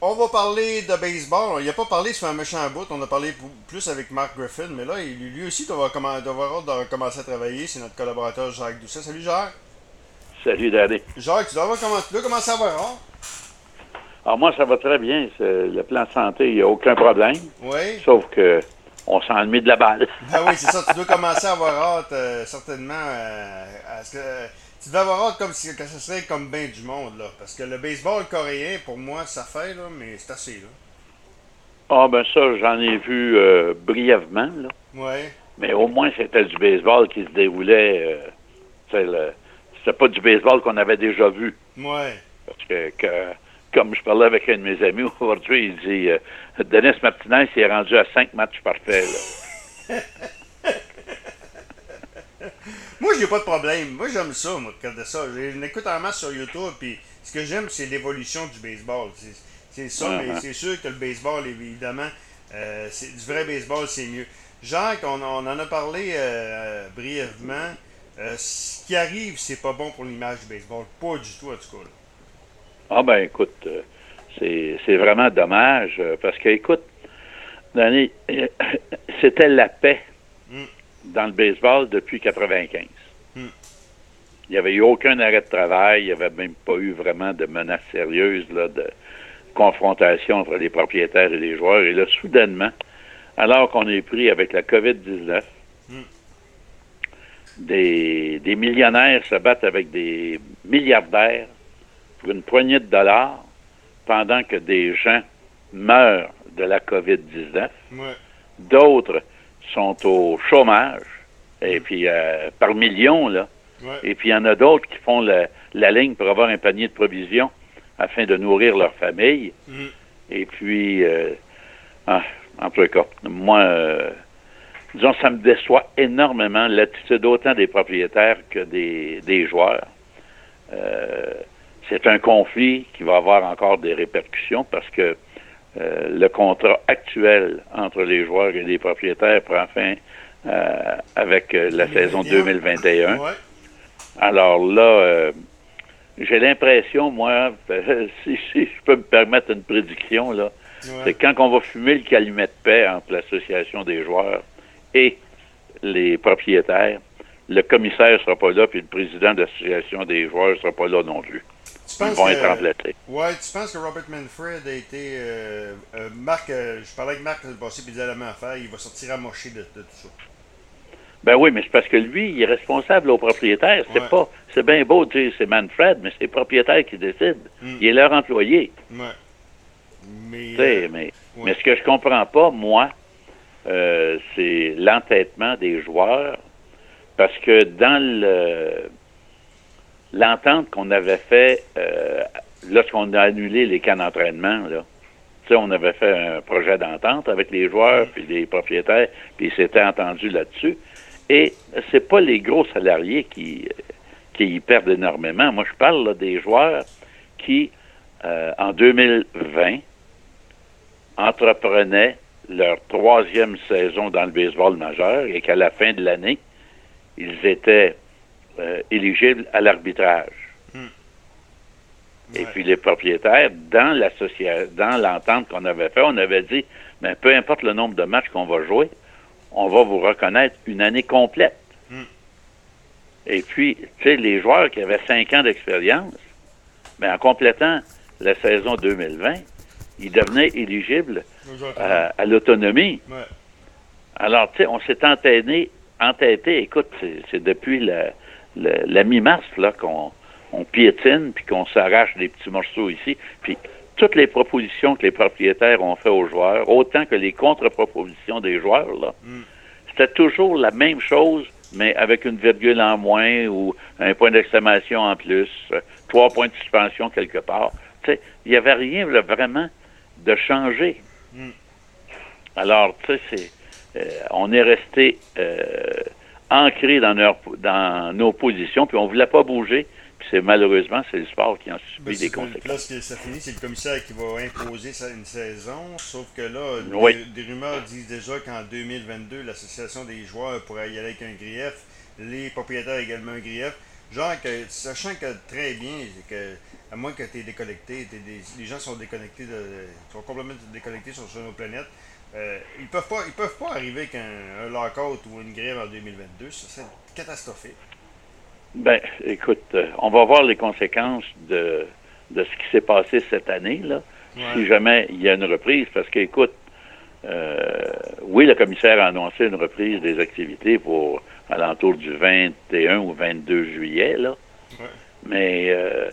On va parler de baseball. Il a pas parlé sur un méchant bout. On a parlé plus avec Mark Griffin. Mais là, lui aussi, doit avoir de commencer à travailler. C'est notre collaborateur Jacques Doucet. Salut Jacques. Salut Danny. Jacques, tu dois, avoir tu dois commencer à avoir Alors moi, ça va très bien. Le plan santé, il n'y a aucun problème. Oui. Sauf que on s'en mis de la balle. ah oui, c'est ça. Tu dois commencer à avoir hâte, euh, certainement, euh, à ce que tu dois avoir hâte comme si que ce serait comme bien du monde, là. Parce que le baseball coréen, pour moi, ça fait, là, mais c'est assez, là. Ah, ben ça, j'en ai vu euh, brièvement, là. Oui. Mais au moins, c'était du baseball qui se déroulait. Euh, c'était pas du baseball qu'on avait déjà vu. Oui. Parce que, comme je parlais avec un de mes amis aujourd'hui, il dit euh, Denis Martinez s'est rendu à cinq matchs parfaits, là. Moi, j'ai pas de problème. Moi, j'aime ça, moi, de ça. Je l'écoute en masse sur YouTube, puis ce que j'aime, c'est l'évolution du baseball. C'est ça, mais uh-huh. c'est sûr que le baseball, évidemment, euh, du vrai baseball, c'est mieux. Jacques, on, en a parlé euh, brièvement. Euh, ce qui arrive, c'est pas bon pour l'image du baseball. Pas du tout, en tout cas. Ah ben écoute, c'est vraiment dommage parce que, écoute, Danny, c'était la paix dans le baseball depuis 95. Il n'y avait eu aucun arrêt de travail, il n'y avait même pas eu vraiment de menace sérieuse là, de confrontation entre les propriétaires et les joueurs. Et là, soudainement, alors qu'on est pris avec la COVID-19, hmm. des, des millionnaires se battent avec des milliardaires pour une poignée de dollars pendant que des gens meurent de la COVID-19. D'autres sont au chômage, et puis euh, par millions, là. Et puis il y en a d'autres qui font la, ligne pour avoir un panier de provisions afin de nourrir leur famille. Mm. Et puis, euh, ah, en tout cas, moi, euh, disons, ça me déçoit énormément l'attitude autant des propriétaires que des, des joueurs. c'est un conflit qui va avoir encore des répercussions parce que euh, le contrat actuel entre les joueurs et les propriétaires prend fin euh, avec euh, la saison 2021. Alors là, j'ai l'impression, moi, si, je peux me permettre une prédiction, là, c'est quand on va fumer le calumet de paix entre l'association des joueurs et les propriétaires, le commissaire ne sera pas là, puis le président de l'association des joueurs ne sera pas là non plus. Ils vont être remplacés. Ouais, tu penses que Robert Manfred a été. Euh, euh, Marc, euh, je parlais avec Marc le passé, puis il disait la même affaire, il va sortir amoché de, de, tout ça. Ben oui, mais c'est parce que lui, il est responsable au propriétaire. C'est pas. C'est bien beau de dire c'est Manfred, mais c'est le propriétaire qui décide. Hmm. Il est leur employé. Ouais. Mais, mais, mais ce que je comprends pas, moi, c'est l'entêtement des joueurs. Parce que dans le l'entente qu'on avait fait euh, lorsqu'on a annulé les camps d'entraînement, là, on avait fait un projet d'entente avec les joueurs puis les propriétaires, puis ils s'étaient entendus là-dessus. Et c'est pas les gros salariés qui, qui y perdent énormément. Moi, je parle des joueurs qui, euh, en 2020, entreprenaient leur troisième saison dans le baseball majeur et qu'à la fin de l'année, ils étaient euh, éligibles à l'arbitrage. Et puis les propriétaires, dans dans l'entente qu'on avait fait, on avait dit, mais peu importe le nombre de matchs qu'on va jouer, on va vous reconnaître une année complète. Hmm. Et puis, tu sais, les joueurs qui avaient cinq ans d'expérience, mais en complétant la saison 2020, ils devenaient éligibles à, l'autonomie. Alors, tu sais, on s'est entêté, entêté, écoute, c'est depuis la, la mi-mars qu'on on piétine puis qu'on s'arrache des petits morceaux ici. Puis toutes les propositions que les propriétaires ont fait aux joueurs, autant que les contre-propositions des joueurs, là, mm. c'était toujours la même chose, mais avec une virgule en moins ou un point d'exclamation en plus, trois points de suspension quelque part. Il n'y avait rien vraiment de changé. Mm. Alors, tu sais, c'est, euh, on est resté euh, ancrés dans, dans nos positions, puis on ne voulait pas bouger. Puis c'est malheureusement, c'est le sport qui en subit ben, des conséquences. Là, ce ça finit, c'est le commissaire qui va imposer une saison. Sauf que là, des, rumeurs disent déjà qu'en 2022, l'association des joueurs pourrait y aller avec un grief. Les propriétaires également un grief. Genre, que, sachant que très bien, que, à moins que tu es déconnecté, les gens sont déconnectés, de, sont complètement déconnectés sur, nos planètes, euh, ils peuvent pas ils peuvent pas arriver avec un, lockout ou une grève en 2022. Ça serait catastrophique. Ben, écoute, euh, on va voir les conséquences de, de ce qui s'est passé cette année, là. Si jamais il y a une reprise, parce qu'écoute, euh, oui, le commissaire a annoncé une reprise des activités pour alentour du 21 ou 22 juillet, là. Mais euh,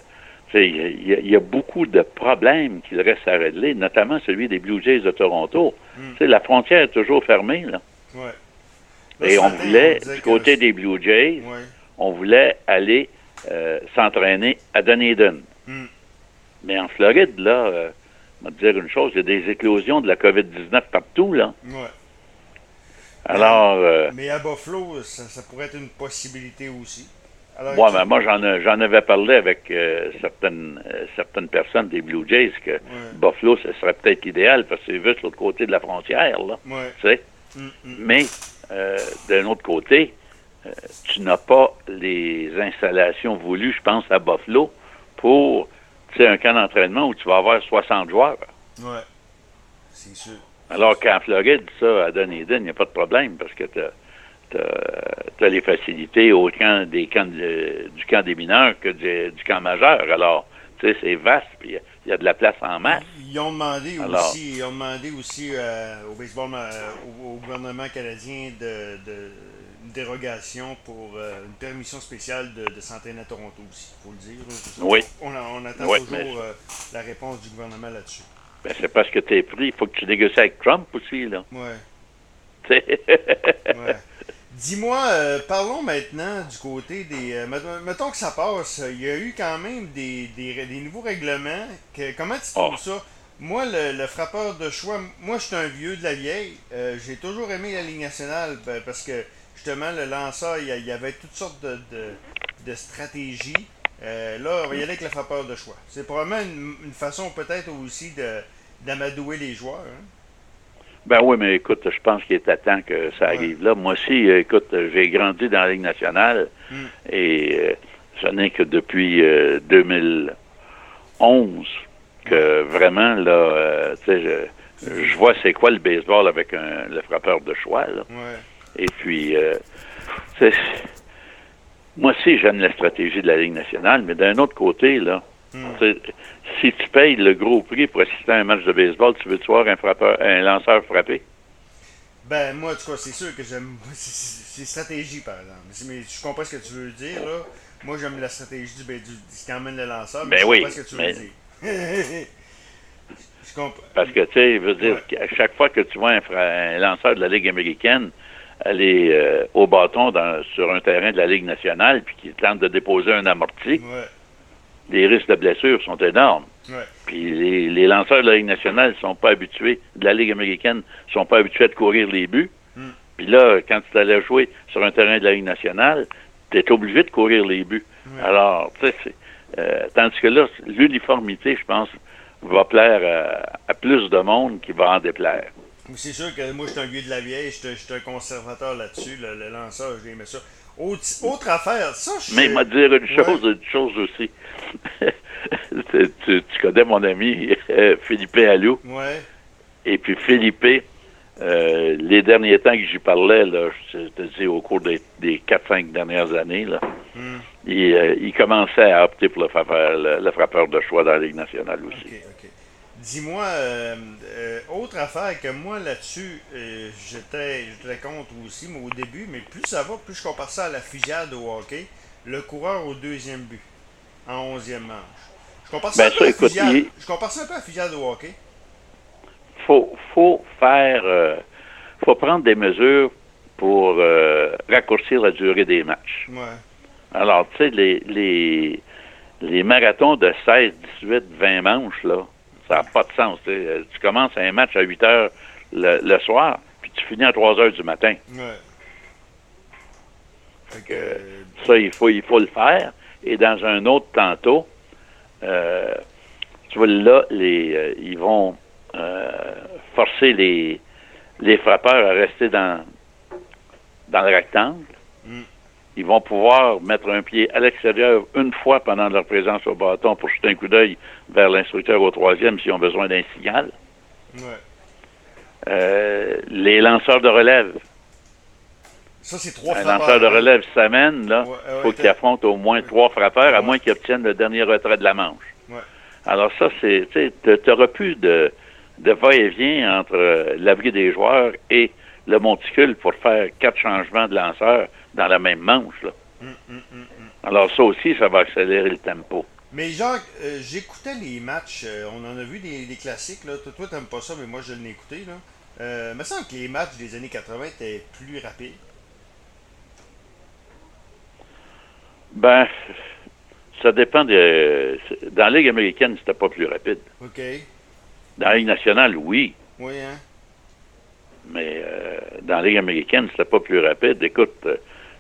il y, a beaucoup de problèmes qu'il reste à régler, notamment celui des Blue Jays de Toronto. Hmm. La frontière est toujours fermée. Là. Et on voulait, du côté des Blue Jays, on voulait aller euh, s'entraîner à Dunedin. Hmm. Mais en Floride, là, euh, on va te dire une chose, il y a des éclosions de la COVID-19 partout, là. Alors. Euh, mais à Buffalo, ça pourrait être une possibilité aussi. Ouais, mais moi, j'en, j'en avais parlé avec certaines, certaines personnes des Blue Jays que Buffalo, ce serait peut-être idéal parce que c'est juste l'autre côté de la frontière, là. Tu sais? Mm, mm. Mais, euh, d'un autre côté, tu n'as pas les installations voulues, je pense, à Buffalo pour, un camp d'entraînement où tu vas avoir 60 joueurs. Ouais. C'est sûr. Alors qu'en Floride, ça, à Dunedin, il n'y a pas de problème parce que tu as, les facilités au camp des camps du camp des mineurs que du, camp majeur. Alors, tu sais, c'est vaste, puis il y, a de la place en masse. Ils ont demandé aussi, ils ont demandé aussi euh, au baseball, euh, au, gouvernement canadien de, dérogation pour euh, une permission spéciale de, s'entraîner à Toronto aussi, il faut le dire. Oui. On, attend toujours la réponse du gouvernement là-dessus. Ben, c'est parce que tu es pris. Il faut que tu négocies avec Trump aussi, là. Ouais. ouais. Dis-moi, euh, parlons maintenant du côté des. Euh, mettons que ça passe. Il y a eu quand même des, des, nouveaux règlements. Que, comment tu trouves oh. ça? Moi, le, frappeur de choix, moi, je suis un vieux de la vieille. Euh, j'ai toujours aimé la Ligue nationale ben, parce que, justement, le lanceur, il y, avait toutes sortes de, de, stratégies. là, on va y aller avec le frappeur de choix. C'est probablement une, façon, peut-être aussi, d'amadouer les joueurs. Hein? Ben oui, mais écoute, je pense qu'il est à temps que ça arrive là. Moi aussi, euh, écoute, j'ai grandi dans la Ligue nationale hmm. et euh, ce n'est que depuis 2011 euh, que vraiment, là, tu sais, je, vois c'est quoi le baseball avec un, le frappeur de choix, là. Et puis, moi aussi, j'aime la stratégie de la Ligue nationale, mais d'un autre côté, là, Hmm. Si tu payes le gros prix pour assister à un match de baseball, tu veux-tu voir un, frappeur, un lanceur frapper? Ben, moi, en tout cas, c'est sûr que j'aime. C'est stratégie, par exemple. Mais je comprends ce que tu veux dire, là. Moi, j'aime la stratégie du, ben, du, qui emmène le lanceur, mais ben je oui, comprends ce que tu veux dire. je comprends. Parce que, tu sais, veux dire, à chaque fois que tu vois un, lanceur de la Ligue américaine aller euh, au bâton dans, sur un terrain de la Ligue nationale, puis qu'il tente de déposer un amorti, ouais les risques de blessure sont énormes. Puis les, lanceurs de la Ligue nationale sont pas habitués, de la Ligue américaine, sont pas habitués à courir les buts. Hmm. Puis là, quand tu allais jouer sur un terrain de la Ligue nationale, tu es obligé de courir les buts. Alors, tu sais, euh, tandis que là, l'uniformité, je pense, va plaire à, plus de monde qui va en déplaire. C'est sûr que moi, je suis un vieux de la vieille, je suis un conservateur là-dessus, le, lanceur, j'ai ça. Autre, affaire, ça, je Mais il m'a dire une chose, une chose aussi. tu, connais mon ami euh, Philippe Allou. Ouais. Et puis Philippe, euh, les derniers temps que j'y parlais, là, je te dis au cours des, des 4-5 dernières années, là, hmm. euh, il, commençait à opter pour le frappeur, le, frappeur de choix dans la Ligue nationale aussi. Dis-moi, autre affaire que moi là-dessus, j'étais, j'étais contre aussi, mais au début, mais plus ça va, plus je compare ça à la fusillade au hockey, le coureur au deuxième but en 11e manche. Je compare ça, ben, un, peu à fusillade, je compare ça un peu à fusillade de hockey. Faut, faut faire. Euh, faut prendre des mesures pour euh, raccourcir la durée des matchs. Ouais. Alors, tu sais, les, les, les marathons de 16, 18, 20 manches, là, ça n'a pas de sens. Euh, tu commences un match à 8 heures le, le, soir, puis tu finis à 3 heures du matin. Ouais. Fait que, ça, il faut, il faut le faire. Et dans un autre tantôt, euh, tu vois, là, les, euh, ils vont euh, forcer les, les frappeurs à rester dans, dans le rectangle. Ils vont pouvoir mettre un pied à l'extérieur une fois pendant leur présence au bâton pour jeter un coup d'œil vers l'instructeur au troisième s'ils ont besoin d'un signal. Euh, les lanceurs de relève. Ça, c'est trois Un lanceur de relève s'amène, là. Il faut qu'il affronte au moins trois frappeurs, à moins qu'il obtienne le dernier retrait de la manche. Alors ça, c'est, tu n'auras plus de, de va-et-vient entre euh, l'abri des joueurs et le monticule pour faire quatre changements de lanceurs dans la même manche. Là. Hum, hum, hum, Alors ça aussi, ça va accélérer le tempo. Mais Jacques, euh, j'écoutais les matchs, euh, on en a vu des, classiques, là. toi, tu n'aimes pas ça, mais moi je l'ai écouté. Là. Euh, il me semble que les matchs des années 80 étaient plus rapides. Ben, ça dépend de. Dans la Ligue américaine, c'était pas plus rapide. OK. Dans la Ligue nationale, oui. Oui, hein? Mais euh, dans la Ligue américaine, c'était pas plus rapide. Écoute, euh,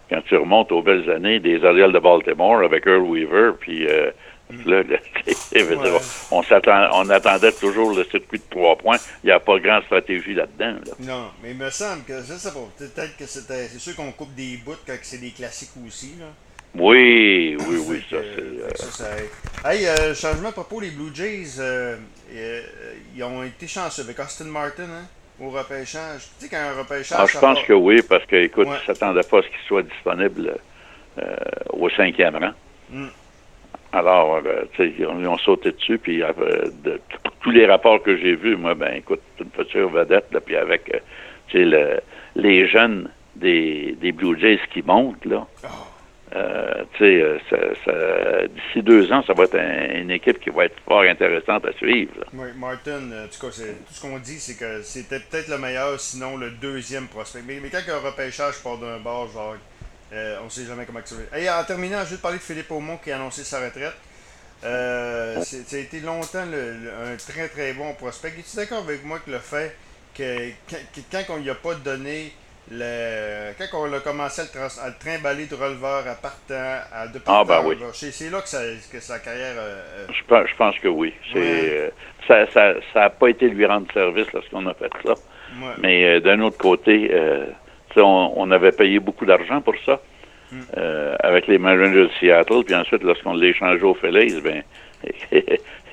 quand tu remontes aux belles années des Ariels de Baltimore avec Earl Weaver, puis euh, mm. là, on, on attendait toujours le circuit de trois points. Il n'y a pas grande stratégie là-dedans. Non, mais il me semble que ça, peut-être que c'était. C'est sûr qu'on coupe des bouts quand c'est des classiques aussi. Là. Oui, oui, oui, ça, c'est. Ça, Hey, euh, changement à propos, les Blue Jays, euh, ils ont été chanceux avec Austin Martin, hein, au repêchage. Tu sais qu'un repêchage. Ah, je pense que oui, parce que, écoute, ils ne s'attendaient pas à ce qu'il soit disponible euh, au cinquième rang. Hmm. Alors, tu sais, ils ont sauté dessus, puis de tous les rapports que j'ai vus, moi, ben, écoute, une future vedette, là, puis avec, tu sais, le, les jeunes des, des Blue Jays qui montent, là. Oh. Euh, euh, d'ici deux ans, ça va être une équipe qui va être fort intéressante à suivre. Martin, euh, tout tout ce qu'on dit, c'est que c'était peut-être le meilleur, sinon le deuxième prospect. Mais, quand un repêchage part d'un bord, genre, on ne sait jamais comment ça va. Et en terminant, je vais te parler de Philippe Aumont qui a annoncé sa retraite. ça a été longtemps un très très bon prospect. Es-tu d'accord avec moi que le fait que, quand on n'y a pas donné le, quand on a commencé à le, trimballer de releveur à partant, à de ah, ben oui. c'est là que, ça, que sa carrière. Euh, euh, je, pense, je pense que oui. C'est, euh, ça n'a pas été lui rendre service lorsqu'on a fait ça. Mais d'un autre côté, on, on, avait payé beaucoup d'argent pour ça. Hmm. avec les Mariners de Seattle, puis ensuite, lorsqu'on l'a échangé au Phillies, ben,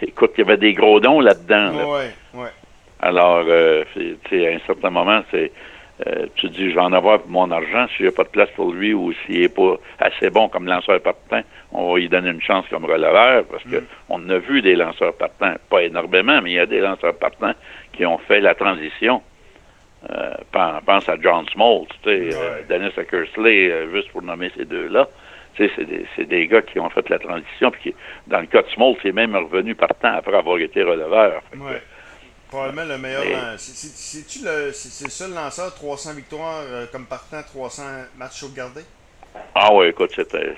écoute, il y avait des gros dons là-dedans. Là. Ouais. Alors, à un certain moment, c'est euh, tu te dis, je vais en avoir pour mon argent. S'il n'y a pas de place pour lui ou s'il n'est pas assez bon comme lanceur partant, on va lui donner une chance comme releveur parce qu'on mm. on a vu des lanceurs partants, pas énormément, mais il y a des lanceurs partants qui ont fait la transition. Euh, pense à John Smoltz, tu sais, euh, Dennis Eckersley, juste pour nommer ces deux-là. C'est des, des gars qui ont fait la transition, puis qui, dans le cas de Smoltz, il est même revenu partant après avoir été releveur. Probablement le meilleur. C'est-tu le, c'est le seul lanceur 300 victoires euh, comme partant, 300 matchs sauvegardés? Ah oui, écoute, c'était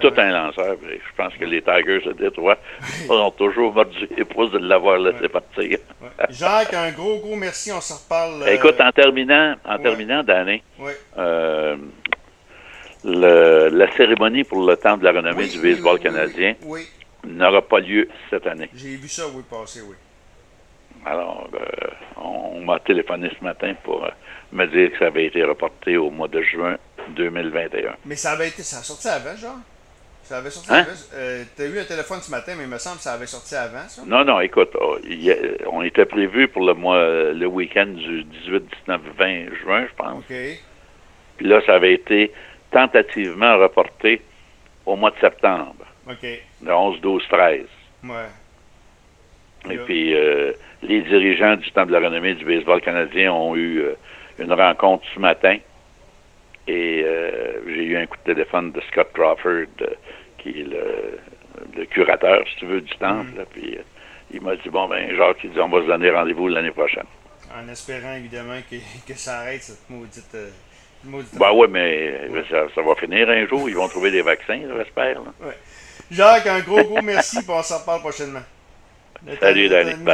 tout un lanceur. Je pense que les Tigers de Détroit ont toujours mordu les pouces de l'avoir laissé partir. Jacques, un gros, gros merci. On se reparle. Euh, écoute, en terminant, en terminant d'année, euh, la cérémonie pour le temps de la renommée du baseball canadien n'aura pas lieu cette année. J'ai vu ça, oui, passer, oui. Alors, euh, on m'a téléphoné ce matin pour euh, me dire que ça avait été reporté au mois de juin 2021. Mais ça avait été, ça a sorti avant, genre? Ça avait sorti hein? avant. Euh, tu as eu un téléphone ce matin, mais il me semble que ça avait sorti avant, ça? Non, non, écoute, oh, on était prévu pour le mois, le week-end du 18, 19, 20 juin, je pense. OK. Puis là, ça avait été tentativement reporté au mois de septembre. OK. Le 11, 12, 13. Ouais. Et puis, euh, les dirigeants du Temple de la renommée du baseball canadien ont eu euh, une rencontre ce matin. Et euh, j'ai eu un coup de téléphone de Scott Crawford, qui est le, curateur, si tu veux, du temple. Mm. puis il m'a dit Bon, ben, Jacques, il dit On va se donner rendez-vous l'année prochaine. En espérant, évidemment, que, que ça arrête cette maudite. maudite ben oui, mais Ça, va finir un jour. Ils vont trouver des vaccins, j'espère. Ouais. Jacques, un gros, gros merci. puis on s'en reparle prochainement. Salut, Danny. Bye.